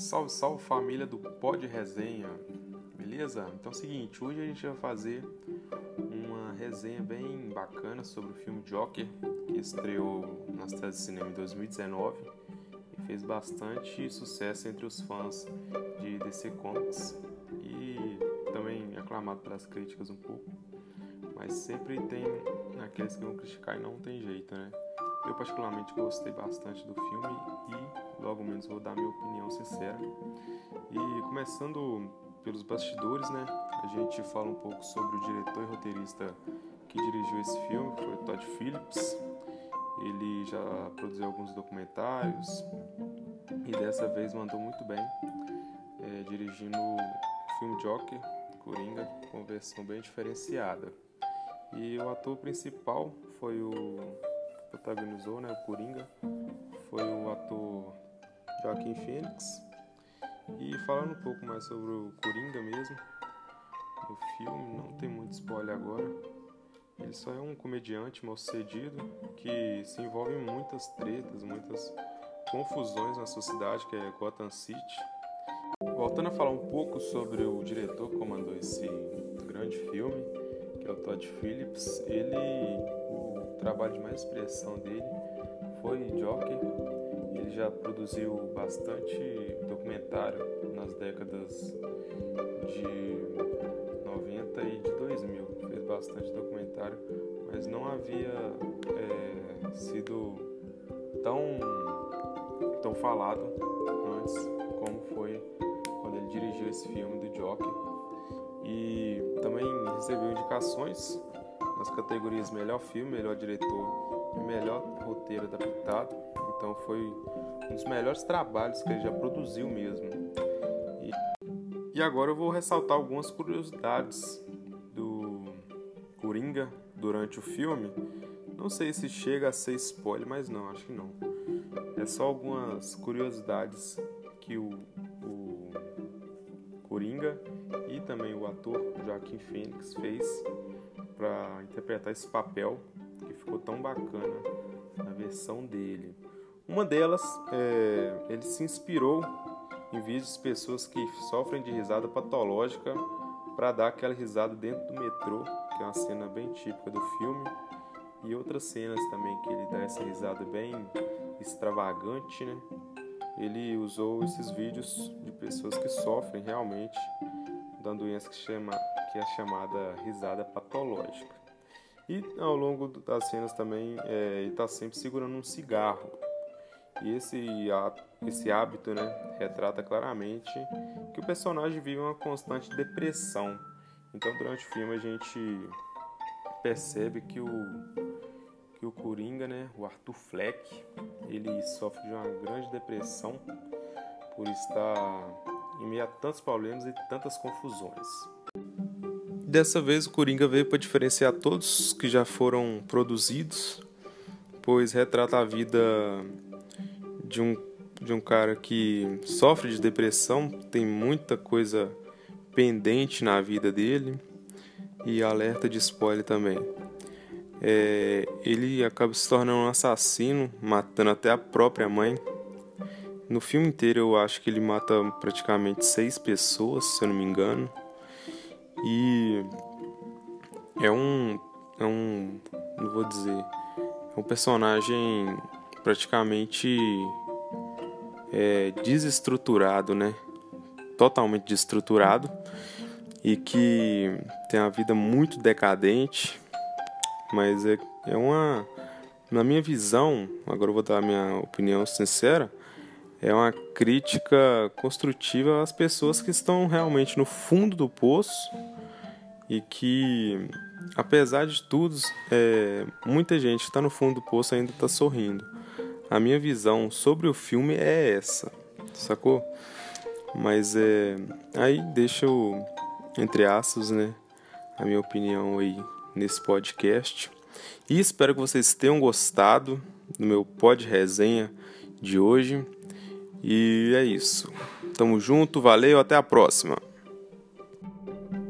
Salve, salve família do Pod Resenha, beleza? Então é o seguinte, hoje a gente vai fazer uma resenha bem bacana sobre o filme Joker, que estreou nas telas de cinema em 2019 e fez bastante sucesso entre os fãs de DC Comics e também aclamado pelas críticas um pouco, mas sempre tem aqueles que vão criticar e não tem jeito, né? Eu particularmente gostei bastante do filme e logo menos vou dar minha opinião sincera. E começando pelos bastidores, né? A gente fala um pouco sobre o diretor e roteirista que dirigiu esse filme, foi o Todd Phillips. Ele já produziu alguns documentários e dessa vez mandou muito bem, é, dirigindo o filme Joker, Coringa, com versão bem diferenciada. E o ator principal foi o protagonizou, né, o Coringa, foi o ator Joaquim Phoenix. E falando um pouco mais sobre o Coringa mesmo, no filme, não tem muito spoiler agora. Ele só é um comediante mal sucedido que se envolve em muitas tretas, muitas confusões na sociedade, que é Gotham City. Voltando a falar um pouco sobre o diretor que comandou esse grande filme, o Todd Phillips, ele trabalho de mais expressão dele foi Joker. Ele já produziu bastante documentário nas décadas de 90 e de 2000. Fez bastante documentário, mas não havia é, sido tão, tão falado antes como foi quando ele dirigiu esse filme do Joker. E também recebeu indicações nas categorias melhor filme, melhor diretor e melhor roteiro adaptado. Então foi um dos melhores trabalhos que ele já produziu mesmo. E, e agora eu vou ressaltar algumas curiosidades do Coringa durante o filme. Não sei se chega a ser spoiler, mas não, acho que não. É só algumas curiosidades que o, Coringa e também o ator Joaquim Fênix fez para interpretar esse papel que ficou tão bacana na versão dele. Uma delas, é, ele se inspirou em vídeos de pessoas que sofrem de risada patológica para dar aquela risada dentro do metrô, que é uma cena bem típica do filme, e outras cenas também que ele dá essa risada bem extravagante, né? Ele usou esses vídeos de pessoas que sofrem realmente da doença que chama que é chamada risada patológica. E ao longo das cenas também é, ele está sempre segurando um cigarro. E esse, esse hábito né, retrata claramente que o personagem vive uma constante depressão. Então durante o filme a gente percebe que o, que o Coringa, né, o Arthur Fleck, ele sofre de uma grande depressão por estar em meio a tantos problemas e tantas confusões. Dessa vez o Coringa veio para diferenciar todos que já foram produzidos, pois retrata a vida de um, de um cara que sofre de depressão, tem muita coisa pendente na vida dele e alerta de spoiler também. É, ele acaba se tornando um assassino, matando até a própria mãe. No filme inteiro eu acho que ele mata praticamente seis pessoas, se eu não me engano. E é um. É um. Não vou dizer. É um personagem praticamente é, desestruturado, né? Totalmente desestruturado e que tem a vida muito decadente, mas é, é uma. Na minha visão, agora eu vou dar a minha opinião sincera, é uma crítica construtiva às pessoas que estão realmente no fundo do poço e que, apesar de tudo, é, muita gente que está no fundo do poço ainda está sorrindo. A minha visão sobre o filme é essa, sacou? Mas é. Aí deixa eu, entre aspas, né? A minha opinião aí nesse podcast. E espero que vocês tenham gostado do meu pod resenha de hoje. E é isso. Tamo junto, valeu, até a próxima.